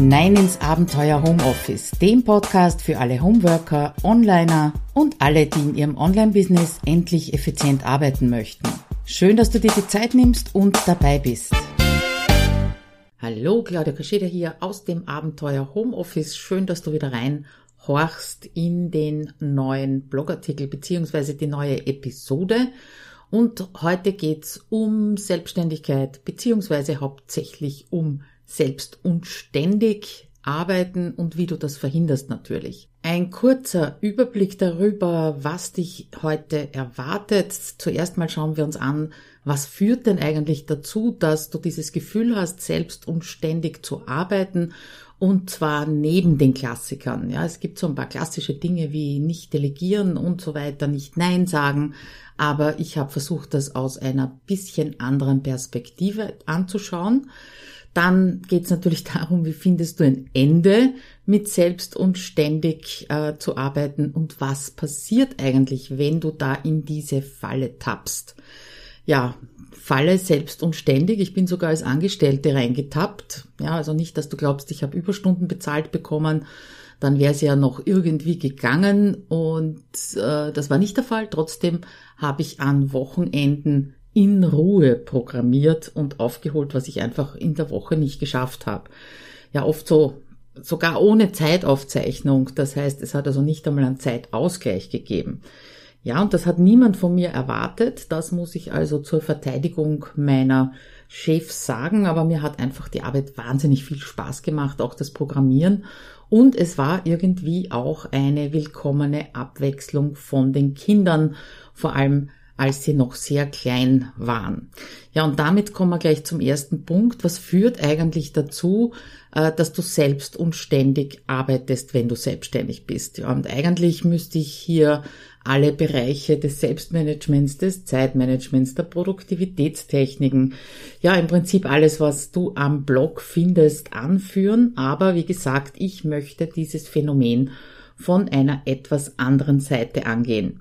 hinein ins Abenteuer Homeoffice, dem Podcast für alle Homeworker, Onliner und alle, die in ihrem Online-Business endlich effizient arbeiten möchten. Schön, dass du dir die Zeit nimmst und dabei bist. Hallo, Claudia Kascheda hier aus dem Abenteuer Homeoffice. Schön, dass du wieder rein horchst in den neuen Blogartikel beziehungsweise die neue Episode. Und heute geht's um Selbstständigkeit beziehungsweise hauptsächlich um selbst und ständig arbeiten und wie du das verhinderst natürlich. Ein kurzer Überblick darüber, was dich heute erwartet. Zuerst mal schauen wir uns an, was führt denn eigentlich dazu, dass du dieses Gefühl hast, selbst und ständig zu arbeiten und zwar neben den Klassikern. Ja, es gibt so ein paar klassische Dinge wie nicht delegieren und so weiter, nicht Nein sagen, aber ich habe versucht, das aus einer bisschen anderen Perspektive anzuschauen. Dann geht es natürlich darum, wie findest du ein Ende mit selbst und ständig äh, zu arbeiten und was passiert eigentlich, wenn du da in diese Falle tappst. Ja, Falle selbst und ständig. Ich bin sogar als Angestellte reingetappt. Ja, also nicht, dass du glaubst, ich habe Überstunden bezahlt bekommen. Dann wäre es ja noch irgendwie gegangen und äh, das war nicht der Fall. Trotzdem habe ich an Wochenenden in Ruhe programmiert und aufgeholt, was ich einfach in der Woche nicht geschafft habe. Ja, oft so sogar ohne Zeitaufzeichnung. Das heißt, es hat also nicht einmal einen Zeitausgleich gegeben. Ja, und das hat niemand von mir erwartet. Das muss ich also zur Verteidigung meiner Chefs sagen. Aber mir hat einfach die Arbeit wahnsinnig viel Spaß gemacht, auch das Programmieren. Und es war irgendwie auch eine willkommene Abwechslung von den Kindern, vor allem als sie noch sehr klein waren. Ja, und damit kommen wir gleich zum ersten Punkt. Was führt eigentlich dazu, äh, dass du selbst und ständig arbeitest, wenn du selbstständig bist? Ja, und eigentlich müsste ich hier alle Bereiche des Selbstmanagements, des Zeitmanagements, der Produktivitätstechniken, ja, im Prinzip alles, was du am Blog findest, anführen. Aber wie gesagt, ich möchte dieses Phänomen von einer etwas anderen Seite angehen.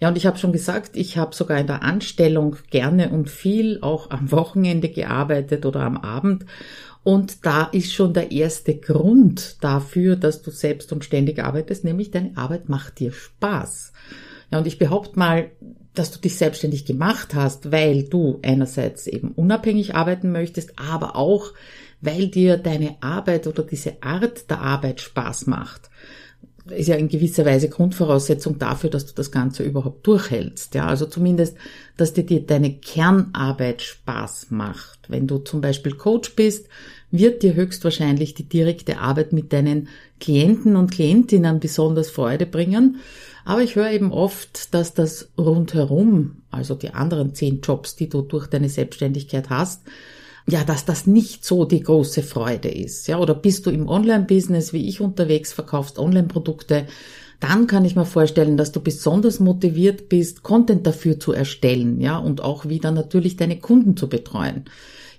Ja, und ich habe schon gesagt, ich habe sogar in der Anstellung gerne und viel auch am Wochenende gearbeitet oder am Abend. Und da ist schon der erste Grund dafür, dass du selbst und ständig arbeitest, nämlich deine Arbeit macht dir Spaß. Ja, und ich behaupte mal, dass du dich selbstständig gemacht hast, weil du einerseits eben unabhängig arbeiten möchtest, aber auch, weil dir deine Arbeit oder diese Art der Arbeit Spaß macht ist ja in gewisser Weise Grundvoraussetzung dafür, dass du das Ganze überhaupt durchhältst. Ja, also zumindest, dass dir, dir deine Kernarbeit Spaß macht. Wenn du zum Beispiel Coach bist, wird dir höchstwahrscheinlich die direkte Arbeit mit deinen Klienten und Klientinnen besonders Freude bringen. Aber ich höre eben oft, dass das rundherum, also die anderen zehn Jobs, die du durch deine Selbstständigkeit hast, ja, dass das nicht so die große Freude ist. Ja, oder bist du im Online-Business wie ich unterwegs, verkaufst Online-Produkte, dann kann ich mir vorstellen, dass du besonders motiviert bist, Content dafür zu erstellen, ja, und auch wieder natürlich deine Kunden zu betreuen.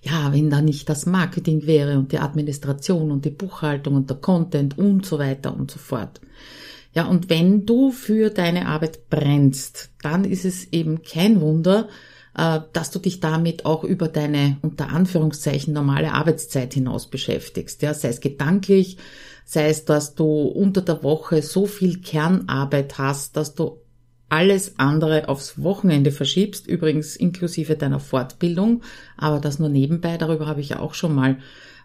Ja, wenn da nicht das Marketing wäre und die Administration und die Buchhaltung und der Content und so weiter und so fort. Ja, und wenn du für deine Arbeit brennst, dann ist es eben kein Wunder, dass du dich damit auch über deine unter Anführungszeichen normale Arbeitszeit hinaus beschäftigst. Ja, sei es gedanklich, sei es, dass du unter der Woche so viel Kernarbeit hast, dass du alles andere aufs Wochenende verschiebst, übrigens inklusive deiner Fortbildung, aber das nur nebenbei, darüber habe ich ja auch schon mal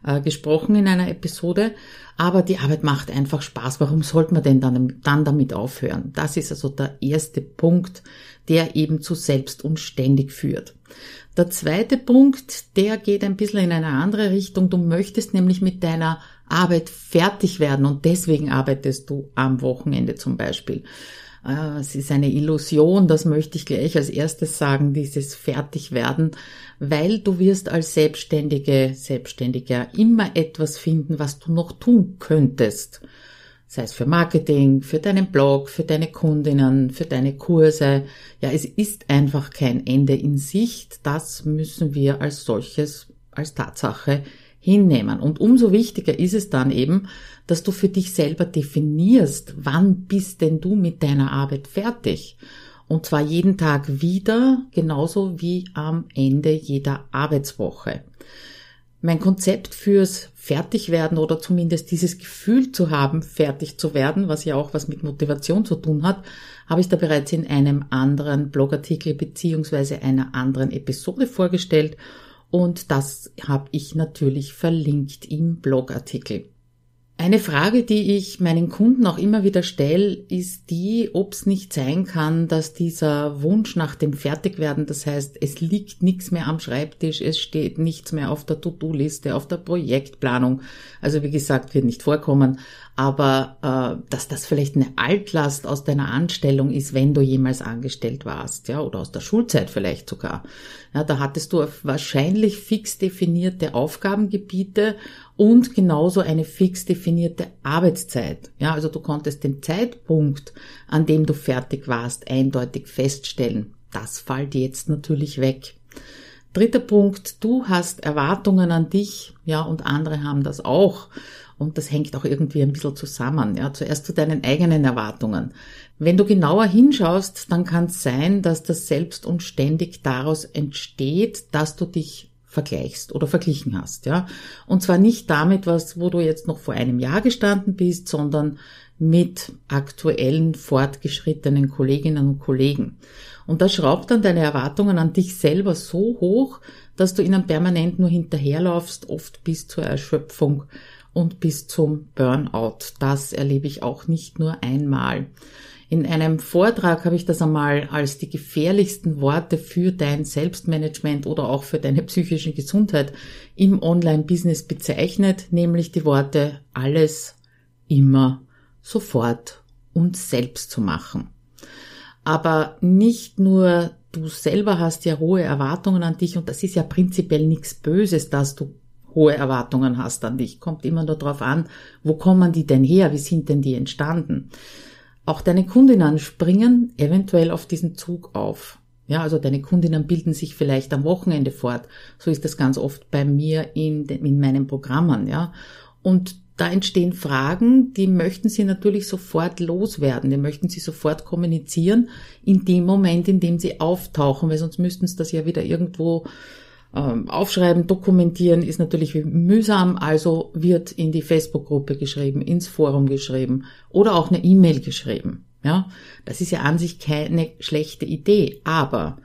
äh, gesprochen in einer Episode. Aber die Arbeit macht einfach Spaß. Warum sollte man denn dann, dann damit aufhören? Das ist also der erste Punkt, der eben zu selbst und ständig führt. Der zweite Punkt, der geht ein bisschen in eine andere Richtung. Du möchtest nämlich mit deiner Arbeit fertig werden und deswegen arbeitest du am Wochenende zum Beispiel. Äh, es ist eine Illusion, das möchte ich gleich als erstes sagen, dieses Fertigwerden, weil du wirst als Selbstständige, Selbstständiger immer etwas finden, was du noch tun könntest sei es für Marketing, für deinen Blog, für deine Kundinnen, für deine Kurse. Ja, es ist einfach kein Ende in Sicht. Das müssen wir als solches, als Tatsache hinnehmen. Und umso wichtiger ist es dann eben, dass du für dich selber definierst, wann bist denn du mit deiner Arbeit fertig? Und zwar jeden Tag wieder, genauso wie am Ende jeder Arbeitswoche. Mein Konzept fürs Fertigwerden oder zumindest dieses Gefühl zu haben, fertig zu werden, was ja auch was mit Motivation zu tun hat, habe ich da bereits in einem anderen Blogartikel beziehungsweise einer anderen Episode vorgestellt und das habe ich natürlich verlinkt im Blogartikel. Eine Frage, die ich meinen Kunden auch immer wieder stelle, ist die, ob es nicht sein kann, dass dieser Wunsch nach dem Fertigwerden, das heißt, es liegt nichts mehr am Schreibtisch, es steht nichts mehr auf der To-Do-Liste, auf der Projektplanung. Also wie gesagt, wird nicht vorkommen, aber äh, dass das vielleicht eine Altlast aus deiner Anstellung ist, wenn du jemals angestellt warst, ja, oder aus der Schulzeit vielleicht sogar. Ja, da hattest du wahrscheinlich fix definierte Aufgabengebiete und genauso eine fix definierte Arbeitszeit. Ja, also du konntest den Zeitpunkt, an dem du fertig warst, eindeutig feststellen. Das fällt jetzt natürlich weg. Dritter Punkt, du hast Erwartungen an dich, ja, und andere haben das auch. Und das hängt auch irgendwie ein bisschen zusammen. Ja, zuerst zu deinen eigenen Erwartungen. Wenn du genauer hinschaust, dann kann es sein, dass das selbst und ständig daraus entsteht, dass du dich vergleichst oder verglichen hast, ja. Und zwar nicht damit, was, wo du jetzt noch vor einem Jahr gestanden bist, sondern mit aktuellen fortgeschrittenen Kolleginnen und Kollegen. Und das schraubt dann deine Erwartungen an dich selber so hoch, dass du ihnen permanent nur hinterherlaufst, oft bis zur Erschöpfung und bis zum Burnout. Das erlebe ich auch nicht nur einmal. In einem Vortrag habe ich das einmal als die gefährlichsten Worte für dein Selbstmanagement oder auch für deine psychische Gesundheit im Online-Business bezeichnet, nämlich die Worte alles, immer, sofort und selbst zu machen. Aber nicht nur du selber hast ja hohe Erwartungen an dich und das ist ja prinzipiell nichts Böses, dass du hohe Erwartungen hast an dich. Kommt immer nur darauf an, wo kommen die denn her? Wie sind denn die entstanden? Auch deine Kundinnen springen eventuell auf diesen Zug auf. Ja, also deine Kundinnen bilden sich vielleicht am Wochenende fort. So ist das ganz oft bei mir in, in meinen Programmen, ja. Und da entstehen Fragen, die möchten sie natürlich sofort loswerden, die möchten sie sofort kommunizieren in dem Moment, in dem sie auftauchen, weil sonst müssten sie das ja wieder irgendwo ähm, aufschreiben, dokumentieren ist natürlich mühsam, also wird in die Facebook-Gruppe geschrieben, ins Forum geschrieben oder auch eine E-Mail geschrieben. Ja, das ist ja an sich keine schlechte Idee, aber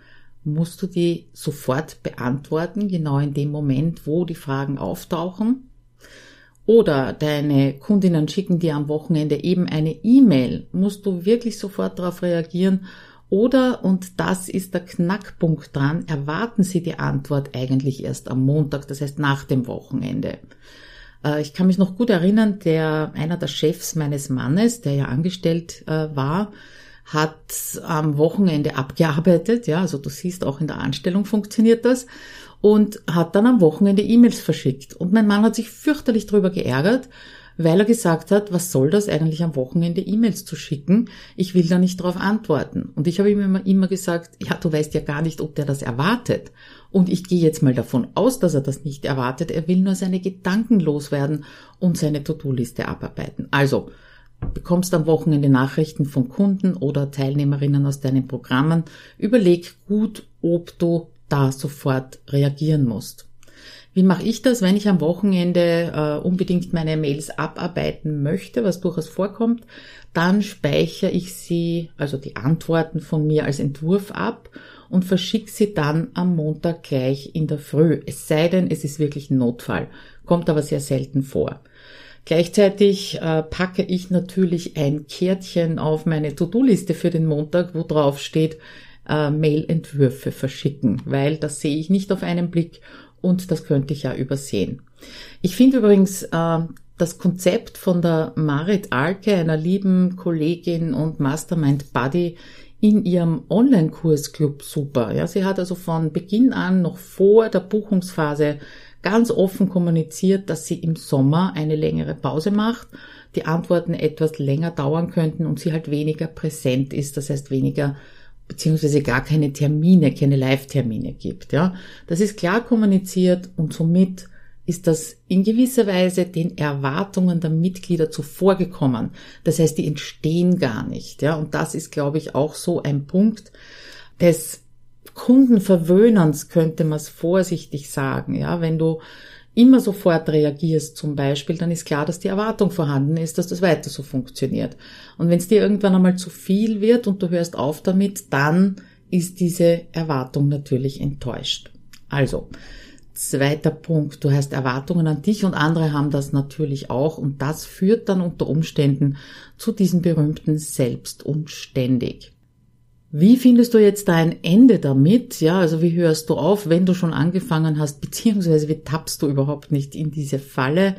musst du die sofort beantworten, genau in dem Moment, wo die Fragen auftauchen? Oder deine Kundinnen schicken dir am Wochenende eben eine E-Mail. Musst du wirklich sofort darauf reagieren oder, und das ist der Knackpunkt dran, erwarten Sie die Antwort eigentlich erst am Montag, das heißt nach dem Wochenende. Äh, ich kann mich noch gut erinnern, der, einer der Chefs meines Mannes, der ja angestellt äh, war, hat am Wochenende abgearbeitet, ja, also du siehst, auch in der Anstellung funktioniert das, und hat dann am Wochenende E-Mails verschickt. Und mein Mann hat sich fürchterlich darüber geärgert, weil er gesagt hat, was soll das eigentlich am Wochenende E-Mails zu schicken? Ich will da nicht darauf antworten. Und ich habe ihm immer, immer gesagt, ja, du weißt ja gar nicht, ob der das erwartet. Und ich gehe jetzt mal davon aus, dass er das nicht erwartet. Er will nur seine Gedanken loswerden und seine To-Do-Liste abarbeiten. Also, bekommst am Wochenende Nachrichten von Kunden oder Teilnehmerinnen aus deinen Programmen. Überleg gut, ob du da sofort reagieren musst. Wie mache ich das, wenn ich am Wochenende äh, unbedingt meine Mails abarbeiten möchte, was durchaus vorkommt? Dann speichere ich sie, also die Antworten von mir als Entwurf ab und verschicke sie dann am Montag gleich in der Früh. Es sei denn, es ist wirklich ein Notfall. Kommt aber sehr selten vor. Gleichzeitig äh, packe ich natürlich ein Kärtchen auf meine To-Do-Liste für den Montag, wo drauf steht, äh, Mail-Entwürfe verschicken, weil das sehe ich nicht auf einen Blick und das könnte ich ja übersehen. Ich finde übrigens äh, das Konzept von der Marit Alke, einer lieben Kollegin und Mastermind Buddy, in ihrem Online-Kursclub super. Ja, sie hat also von Beginn an, noch vor der Buchungsphase, ganz offen kommuniziert, dass sie im Sommer eine längere Pause macht, die Antworten etwas länger dauern könnten und sie halt weniger präsent ist, das heißt weniger beziehungsweise gar keine Termine, keine Live-Termine gibt. Ja, das ist klar kommuniziert und somit ist das in gewisser Weise den Erwartungen der Mitglieder zuvorgekommen. Das heißt, die entstehen gar nicht. Ja, und das ist, glaube ich, auch so ein Punkt des Kundenverwöhnens, könnte man es vorsichtig sagen. Ja, wenn du immer sofort reagierst zum Beispiel, dann ist klar, dass die Erwartung vorhanden ist, dass das weiter so funktioniert. Und wenn es dir irgendwann einmal zu viel wird und du hörst auf damit, dann ist diese Erwartung natürlich enttäuscht. Also, zweiter Punkt, du hast Erwartungen an dich und andere haben das natürlich auch und das führt dann unter Umständen zu diesem berühmten Selbst und ständig. Wie findest du jetzt dein Ende damit? Ja, also wie hörst du auf, wenn du schon angefangen hast, beziehungsweise wie tappst du überhaupt nicht in diese Falle?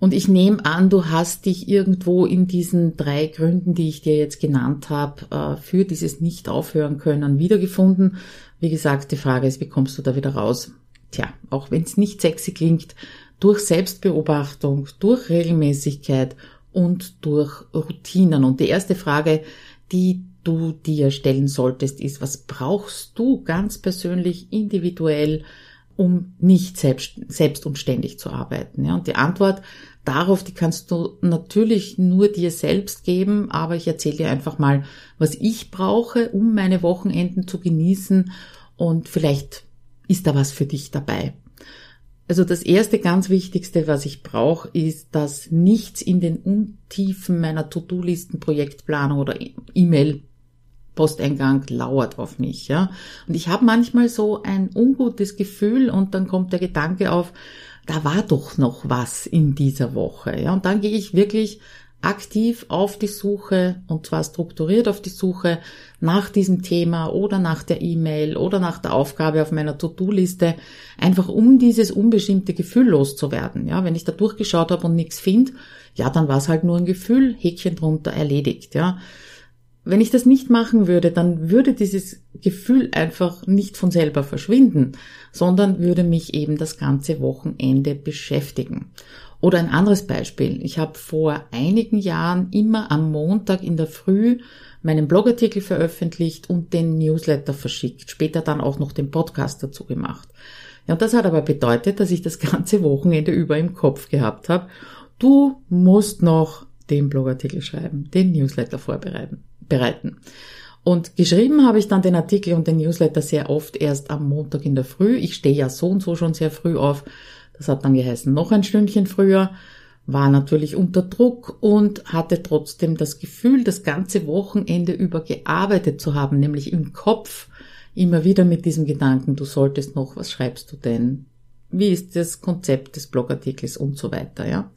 Und ich nehme an, du hast dich irgendwo in diesen drei Gründen, die ich dir jetzt genannt habe, äh, für dieses Nicht-Aufhören können wiedergefunden. Wie gesagt, die Frage ist, wie kommst du da wieder raus? Tja, auch wenn es nicht sexy klingt, durch Selbstbeobachtung, durch Regelmäßigkeit und durch Routinen. Und die erste Frage, die du dir stellen solltest, ist, was brauchst du ganz persönlich, individuell, um nicht selbst, selbst und ständig zu arbeiten? Ja, und die Antwort darauf, die kannst du natürlich nur dir selbst geben, aber ich erzähle dir einfach mal, was ich brauche, um meine Wochenenden zu genießen und vielleicht ist da was für dich dabei. Also das erste ganz wichtigste, was ich brauche, ist, dass nichts in den Untiefen meiner To-Do-Listen, Projektplanung oder E-Mail Posteingang lauert auf mich, ja. Und ich habe manchmal so ein ungutes Gefühl und dann kommt der Gedanke auf, da war doch noch was in dieser Woche, ja. Und dann gehe ich wirklich aktiv auf die Suche und zwar strukturiert auf die Suche nach diesem Thema oder nach der E-Mail oder nach der Aufgabe auf meiner To-Do-Liste, einfach um dieses unbestimmte Gefühl loszuwerden. Ja, wenn ich da durchgeschaut habe und nichts finde, ja, dann war es halt nur ein Gefühl, Häkchen drunter erledigt. Ja, wenn ich das nicht machen würde, dann würde dieses Gefühl einfach nicht von selber verschwinden, sondern würde mich eben das ganze Wochenende beschäftigen. Oder ein anderes Beispiel. Ich habe vor einigen Jahren immer am Montag in der Früh meinen Blogartikel veröffentlicht und den Newsletter verschickt, später dann auch noch den Podcast dazu gemacht. Ja, und das hat aber bedeutet, dass ich das ganze Wochenende über im Kopf gehabt habe. Du musst noch den Blogartikel schreiben, den Newsletter vorbereiten bereiten. Und geschrieben habe ich dann den Artikel und den Newsletter sehr oft erst am Montag in der Früh. Ich stehe ja so und so schon sehr früh auf. Das hat dann geheißen, noch ein Stündchen früher, war natürlich unter Druck und hatte trotzdem das Gefühl, das ganze Wochenende über gearbeitet zu haben, nämlich im Kopf immer wieder mit diesem Gedanken, du solltest noch, was schreibst du denn? Wie ist das Konzept des Blogartikels und so weiter, ja?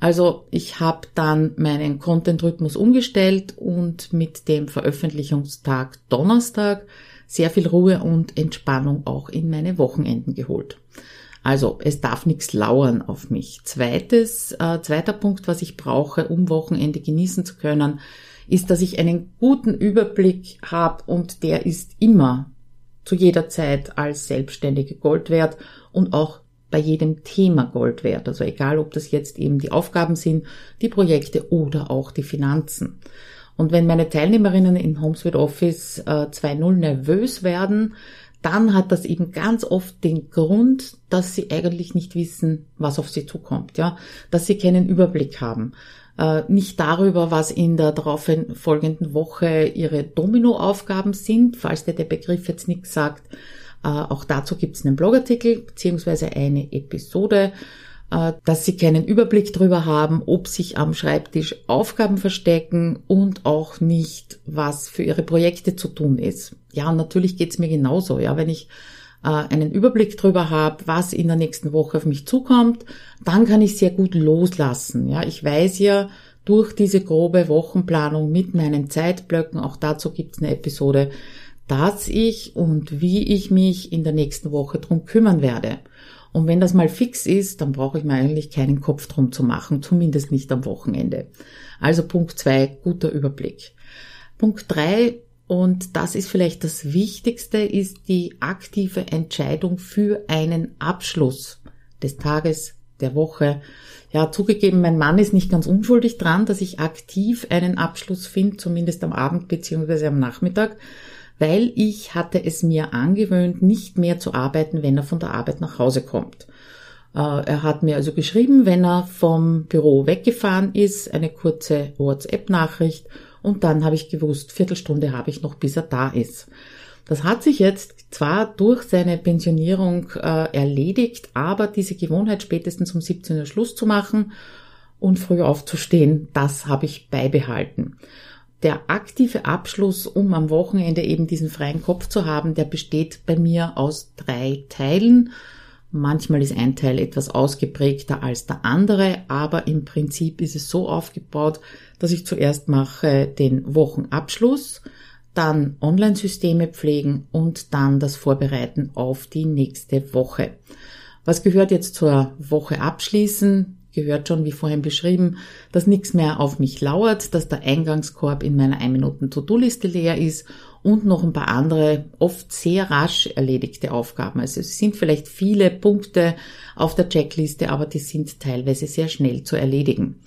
Also ich habe dann meinen Content-Rhythmus umgestellt und mit dem Veröffentlichungstag Donnerstag sehr viel Ruhe und Entspannung auch in meine Wochenenden geholt. Also es darf nichts lauern auf mich. Zweites, äh, zweiter Punkt, was ich brauche, um Wochenende genießen zu können, ist, dass ich einen guten Überblick habe und der ist immer zu jeder Zeit als Selbstständige Gold wert und auch bei jedem Thema Gold wert. Also egal, ob das jetzt eben die Aufgaben sind, die Projekte oder auch die Finanzen. Und wenn meine Teilnehmerinnen in HomeSuite Office äh, 2.0 nervös werden, dann hat das eben ganz oft den Grund, dass sie eigentlich nicht wissen, was auf sie zukommt, ja, dass sie keinen Überblick haben. Äh, nicht darüber, was in der darauf folgenden Woche ihre Dominoaufgaben sind, falls dir der Begriff jetzt nichts sagt, auch dazu gibt es einen Blogartikel beziehungsweise eine Episode, äh, dass Sie keinen Überblick darüber haben, ob sich am Schreibtisch Aufgaben verstecken und auch nicht, was für Ihre Projekte zu tun ist. Ja, und natürlich geht's mir genauso. Ja, wenn ich äh, einen Überblick darüber habe, was in der nächsten Woche auf mich zukommt, dann kann ich sehr gut loslassen. Ja, ich weiß ja durch diese grobe Wochenplanung mit meinen Zeitblöcken, auch dazu gibt's eine Episode, dass ich und wie ich mich in der nächsten Woche drum kümmern werde. Und wenn das mal fix ist, dann brauche ich mir eigentlich keinen Kopf drum zu machen, zumindest nicht am Wochenende. Also Punkt zwei, guter Überblick. Punkt drei, und das ist vielleicht das Wichtigste, ist die aktive Entscheidung für einen Abschluss des Tages, der Woche. Ja, zugegeben, mein Mann ist nicht ganz unschuldig dran, dass ich aktiv einen Abschluss finde, zumindest am Abend beziehungsweise am Nachmittag weil ich hatte es mir angewöhnt, nicht mehr zu arbeiten, wenn er von der Arbeit nach Hause kommt. Äh, er hat mir also geschrieben, wenn er vom Büro weggefahren ist, eine kurze WhatsApp-Nachricht und dann habe ich gewusst, Viertelstunde habe ich noch, bis er da ist. Das hat sich jetzt zwar durch seine Pensionierung äh, erledigt, aber diese Gewohnheit spätestens um 17 Uhr Schluss zu machen und früh aufzustehen, das habe ich beibehalten. Der aktive Abschluss, um am Wochenende eben diesen freien Kopf zu haben, der besteht bei mir aus drei Teilen. Manchmal ist ein Teil etwas ausgeprägter als der andere, aber im Prinzip ist es so aufgebaut, dass ich zuerst mache den Wochenabschluss, dann Online-Systeme pflegen und dann das Vorbereiten auf die nächste Woche. Was gehört jetzt zur Woche abschließen? Gehört schon, wie vorhin beschrieben, dass nichts mehr auf mich lauert, dass der Eingangskorb in meiner 1-Minuten-To-Do-Liste leer ist und noch ein paar andere, oft sehr rasch erledigte Aufgaben. Also es sind vielleicht viele Punkte auf der Checkliste, aber die sind teilweise sehr schnell zu erledigen.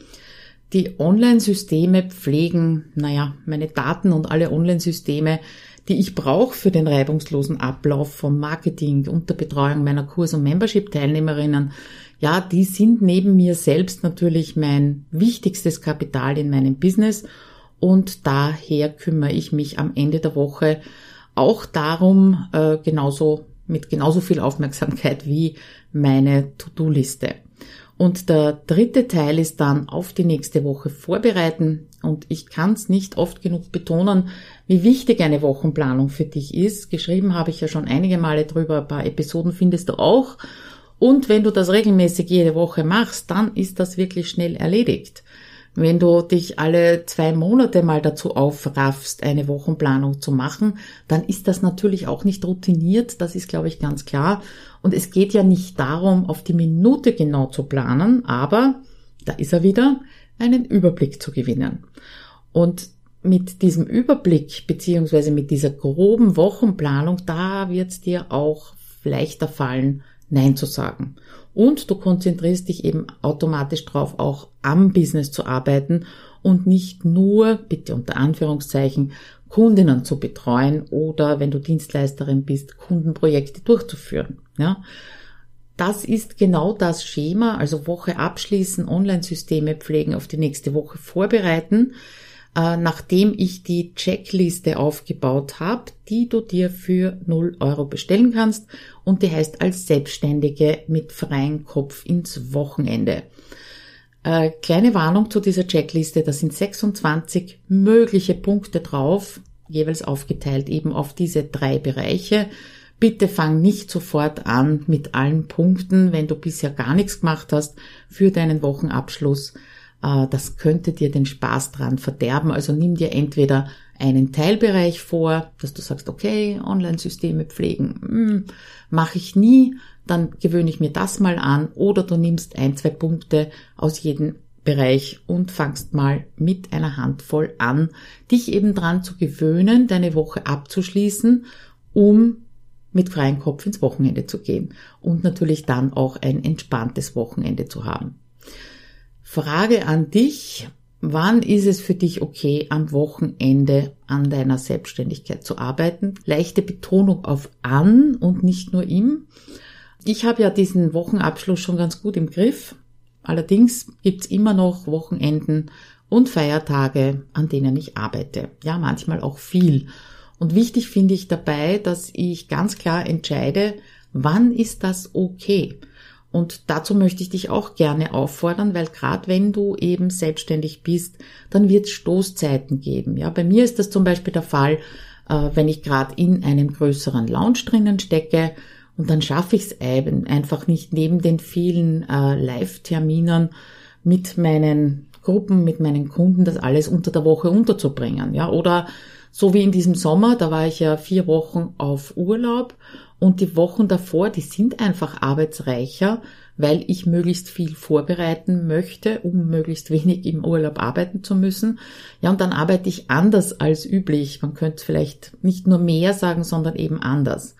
Die Online-Systeme pflegen, naja, meine Daten und alle Online-Systeme, die ich brauche für den reibungslosen Ablauf vom Marketing und der Betreuung meiner Kurs- und Membership-Teilnehmerinnen, ja, die sind neben mir selbst natürlich mein wichtigstes Kapital in meinem Business und daher kümmere ich mich am Ende der Woche auch darum, äh, genauso mit genauso viel Aufmerksamkeit wie meine To-Do-Liste. Und der dritte Teil ist dann auf die nächste Woche vorbereiten. Und ich kann es nicht oft genug betonen, wie wichtig eine Wochenplanung für dich ist. Geschrieben habe ich ja schon einige Male drüber, ein paar Episoden findest du auch. Und wenn du das regelmäßig jede Woche machst, dann ist das wirklich schnell erledigt. Wenn du dich alle zwei Monate mal dazu aufraffst, eine Wochenplanung zu machen, dann ist das natürlich auch nicht routiniert, das ist, glaube ich, ganz klar. Und es geht ja nicht darum, auf die Minute genau zu planen, aber, da ist er wieder, einen Überblick zu gewinnen. Und mit diesem Überblick beziehungsweise mit dieser groben Wochenplanung, da wird es dir auch leichter fallen, Nein zu sagen. Und du konzentrierst dich eben automatisch darauf, auch am Business zu arbeiten und nicht nur, bitte unter Anführungszeichen, Kundinnen zu betreuen oder wenn du Dienstleisterin bist, Kundenprojekte durchzuführen. Ja? Das ist genau das Schema, also Woche abschließen, Online-Systeme pflegen, auf die nächste Woche vorbereiten äh, nachdem ich die Checkliste aufgebaut habe, die du dir für 0 Euro bestellen kannst und die heißt als Selbstständige mit freiem Kopf ins Wochenende. Äh, kleine Warnung zu dieser Checkliste, da sind 26 mögliche Punkte drauf, jeweils aufgeteilt eben auf diese drei Bereiche. Bitte fang nicht sofort an mit allen Punkten, wenn du bisher gar nichts gemacht hast für deinen Wochenabschluss das könnte dir den Spaß dran verderben. Also nimm dir entweder einen Teilbereich vor, dass du sagst, okay, Online-Systeme pflegen, hm, mache ich nie, dann gewöhne ich mir das mal an oder du nimmst ein, zwei Punkte aus jedem Bereich und fangst mal mit einer Handvoll an, dich eben dran zu gewöhnen, deine Woche abzuschließen, um mit freiem Kopf ins Wochenende zu gehen und natürlich dann auch ein entspanntes Wochenende zu haben. Frage an dich. Wann ist es für dich okay, am Wochenende an deiner Selbstständigkeit zu arbeiten? Leichte Betonung auf an und nicht nur im. Ich habe ja diesen Wochenabschluss schon ganz gut im Griff. Allerdings gibt's immer noch Wochenenden und Feiertage, an denen ich arbeite. Ja, manchmal auch viel. Und wichtig finde ich dabei, dass ich ganz klar entscheide, wann ist das okay? Und dazu möchte ich dich auch gerne auffordern, weil gerade wenn du eben selbstständig bist, dann wird es Stoßzeiten geben. Ja, bei mir ist das zum Beispiel der Fall, äh, wenn ich gerade in einem größeren Lounge drinnen stecke und dann schaffe ich es einfach nicht neben den vielen äh, Live-Terminen mit meinen Gruppen, mit meinen Kunden, das alles unter der Woche unterzubringen. Ja, oder so wie in diesem Sommer, da war ich ja vier Wochen auf Urlaub und die Wochen davor, die sind einfach arbeitsreicher, weil ich möglichst viel vorbereiten möchte, um möglichst wenig im Urlaub arbeiten zu müssen. Ja, und dann arbeite ich anders als üblich. Man könnte vielleicht nicht nur mehr sagen, sondern eben anders.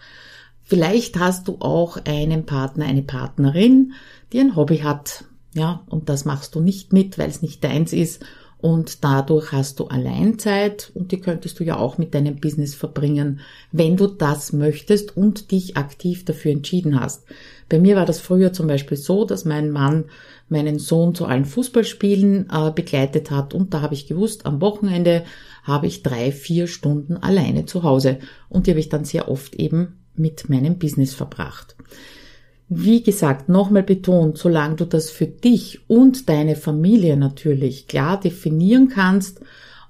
Vielleicht hast du auch einen Partner, eine Partnerin, die ein Hobby hat. Ja, und das machst du nicht mit, weil es nicht deins ist und dadurch hast du Alleinzeit und die könntest du ja auch mit deinem Business verbringen, wenn du das möchtest und dich aktiv dafür entschieden hast. Bei mir war das früher zum Beispiel so, dass mein Mann meinen Sohn zu allen Fußballspielen äh, begleitet hat und da habe ich gewusst, am Wochenende habe ich drei, vier Stunden alleine zu Hause und die habe ich dann sehr oft eben mit meinem Business verbracht. Wie gesagt, nochmal betont, solange du das für dich und deine Familie natürlich klar definieren kannst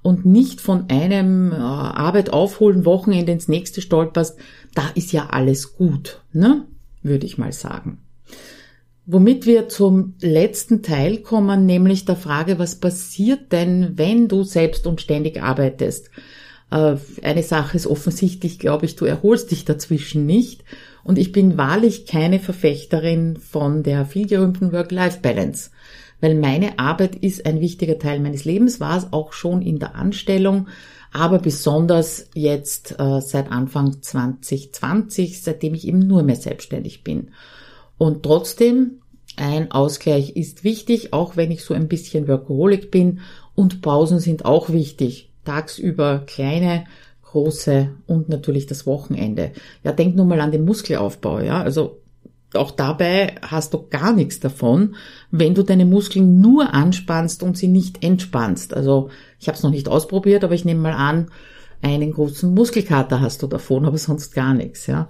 und nicht von einem äh, Arbeit aufholen, Wochenende ins nächste stolperst, da ist ja alles gut, ne? Würde ich mal sagen. Womit wir zum letzten Teil kommen, nämlich der Frage, was passiert denn, wenn du selbst und ständig arbeitest? Äh, eine Sache ist offensichtlich, glaube ich, du erholst dich dazwischen nicht. Und ich bin wahrlich keine Verfechterin von der vielgerühmten Work-Life-Balance, weil meine Arbeit ist ein wichtiger Teil meines Lebens, war es auch schon in der Anstellung, aber besonders jetzt äh, seit Anfang 2020, seitdem ich eben nur mehr selbstständig bin. Und trotzdem, ein Ausgleich ist wichtig, auch wenn ich so ein bisschen Workaholic bin und Pausen sind auch wichtig tagsüber kleine, große und natürlich das Wochenende. Ja, denk nur mal an den Muskelaufbau, ja. Also auch dabei hast du gar nichts davon, wenn du deine Muskeln nur anspannst und sie nicht entspannst. Also ich habe es noch nicht ausprobiert, aber ich nehme mal an, einen großen Muskelkater hast du davon, aber sonst gar nichts. Ja.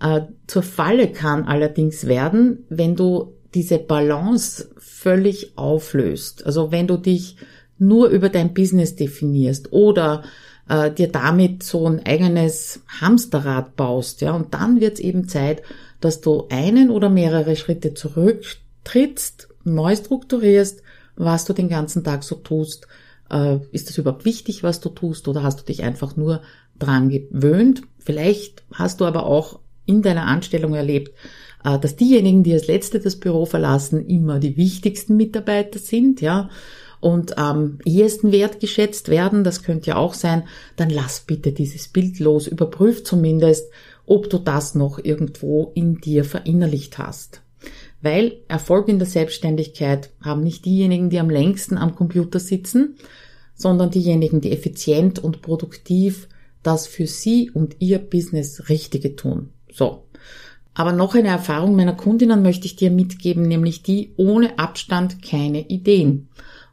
Äh, zur Falle kann allerdings werden, wenn du diese Balance völlig auflöst. Also wenn du dich nur über dein Business definierst oder äh, dir damit so ein eigenes Hamsterrad baust, ja, und dann wird es eben Zeit, dass du einen oder mehrere Schritte zurücktrittst, neu strukturierst, was du den ganzen Tag so tust. Äh, ist das überhaupt wichtig, was du tust, oder hast du dich einfach nur dran gewöhnt? Vielleicht hast du aber auch in deiner Anstellung erlebt, äh, dass diejenigen, die als Letzte das Büro verlassen, immer die wichtigsten Mitarbeiter sind, ja und am ehesten wertgeschätzt werden, das könnte ja auch sein, dann lass bitte dieses Bild los, überprüf zumindest, ob du das noch irgendwo in dir verinnerlicht hast. Weil Erfolg in der Selbstständigkeit haben nicht diejenigen, die am längsten am Computer sitzen, sondern diejenigen, die effizient und produktiv das für sie und ihr Business Richtige tun. So. Aber noch eine Erfahrung meiner Kundinnen möchte ich dir mitgeben, nämlich die ohne Abstand keine Ideen.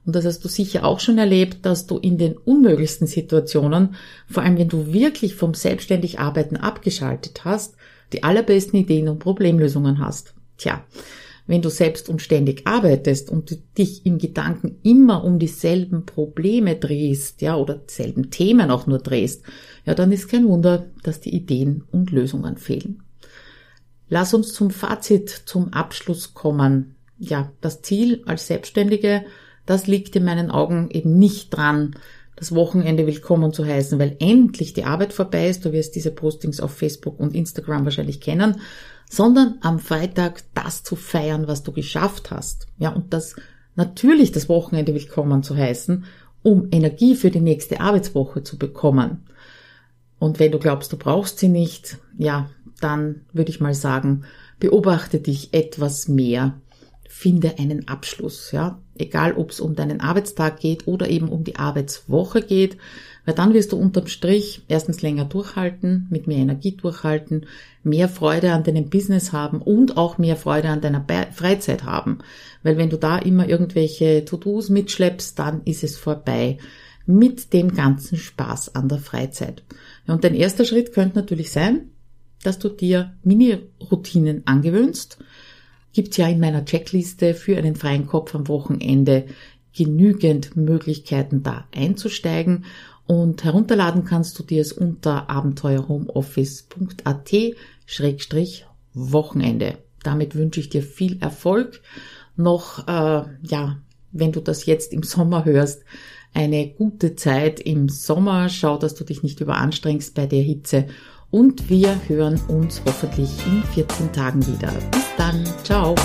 Und das hast du sicher auch schon erlebt, dass du in den unmöglichsten Situationen, vor allem wenn du wirklich vom selbstständig Arbeiten abgeschaltet hast, die allerbesten Ideen und Problemlösungen hast. Tja, wenn du selbst und ständig arbeitest und dich im Gedanken immer um dieselben Probleme drehst, ja, oder dieselben Themen auch nur drehst, ja, dann ist kein Wunder, dass die Ideen und Lösungen fehlen. Lass uns zum Fazit, zum Abschluss kommen. Ja, das Ziel als Selbstständige das liegt in meinen Augen eben nicht dran, das Wochenende willkommen zu heißen, weil endlich die Arbeit vorbei ist. Du wirst diese Postings auf Facebook und Instagram wahrscheinlich kennen, sondern am Freitag das zu feiern, was du geschafft hast. Ja, und das natürlich das Wochenende willkommen zu heißen, um Energie für die nächste Arbeitswoche zu bekommen. Und wenn du glaubst, du brauchst sie nicht, ja, dann würde ich mal sagen, beobachte dich etwas mehr finde einen Abschluss, ja. Egal, ob es um deinen Arbeitstag geht oder eben um die Arbeitswoche geht, weil dann wirst du unterm Strich erstens länger durchhalten, mit mehr Energie durchhalten, mehr Freude an deinem Business haben und auch mehr Freude an deiner Freizeit haben. Weil wenn du da immer irgendwelche To-Dos mitschleppst, dann ist es vorbei mit dem ganzen Spaß an der Freizeit. und dein erster Schritt könnte natürlich sein, dass du dir Mini-Routinen angewöhnst, gibt's ja in meiner Checkliste für einen freien Kopf am Wochenende genügend Möglichkeiten da einzusteigen und herunterladen kannst du dir es unter abenteuerhomeoffice.at-wochenende. Damit wünsche ich dir viel Erfolg. Noch, äh, ja, wenn du das jetzt im Sommer hörst, eine gute Zeit im Sommer. Schau, dass du dich nicht überanstrengst bei der Hitze und wir hören uns hoffentlich in 14 Tagen wieder. Bis dann, ciao.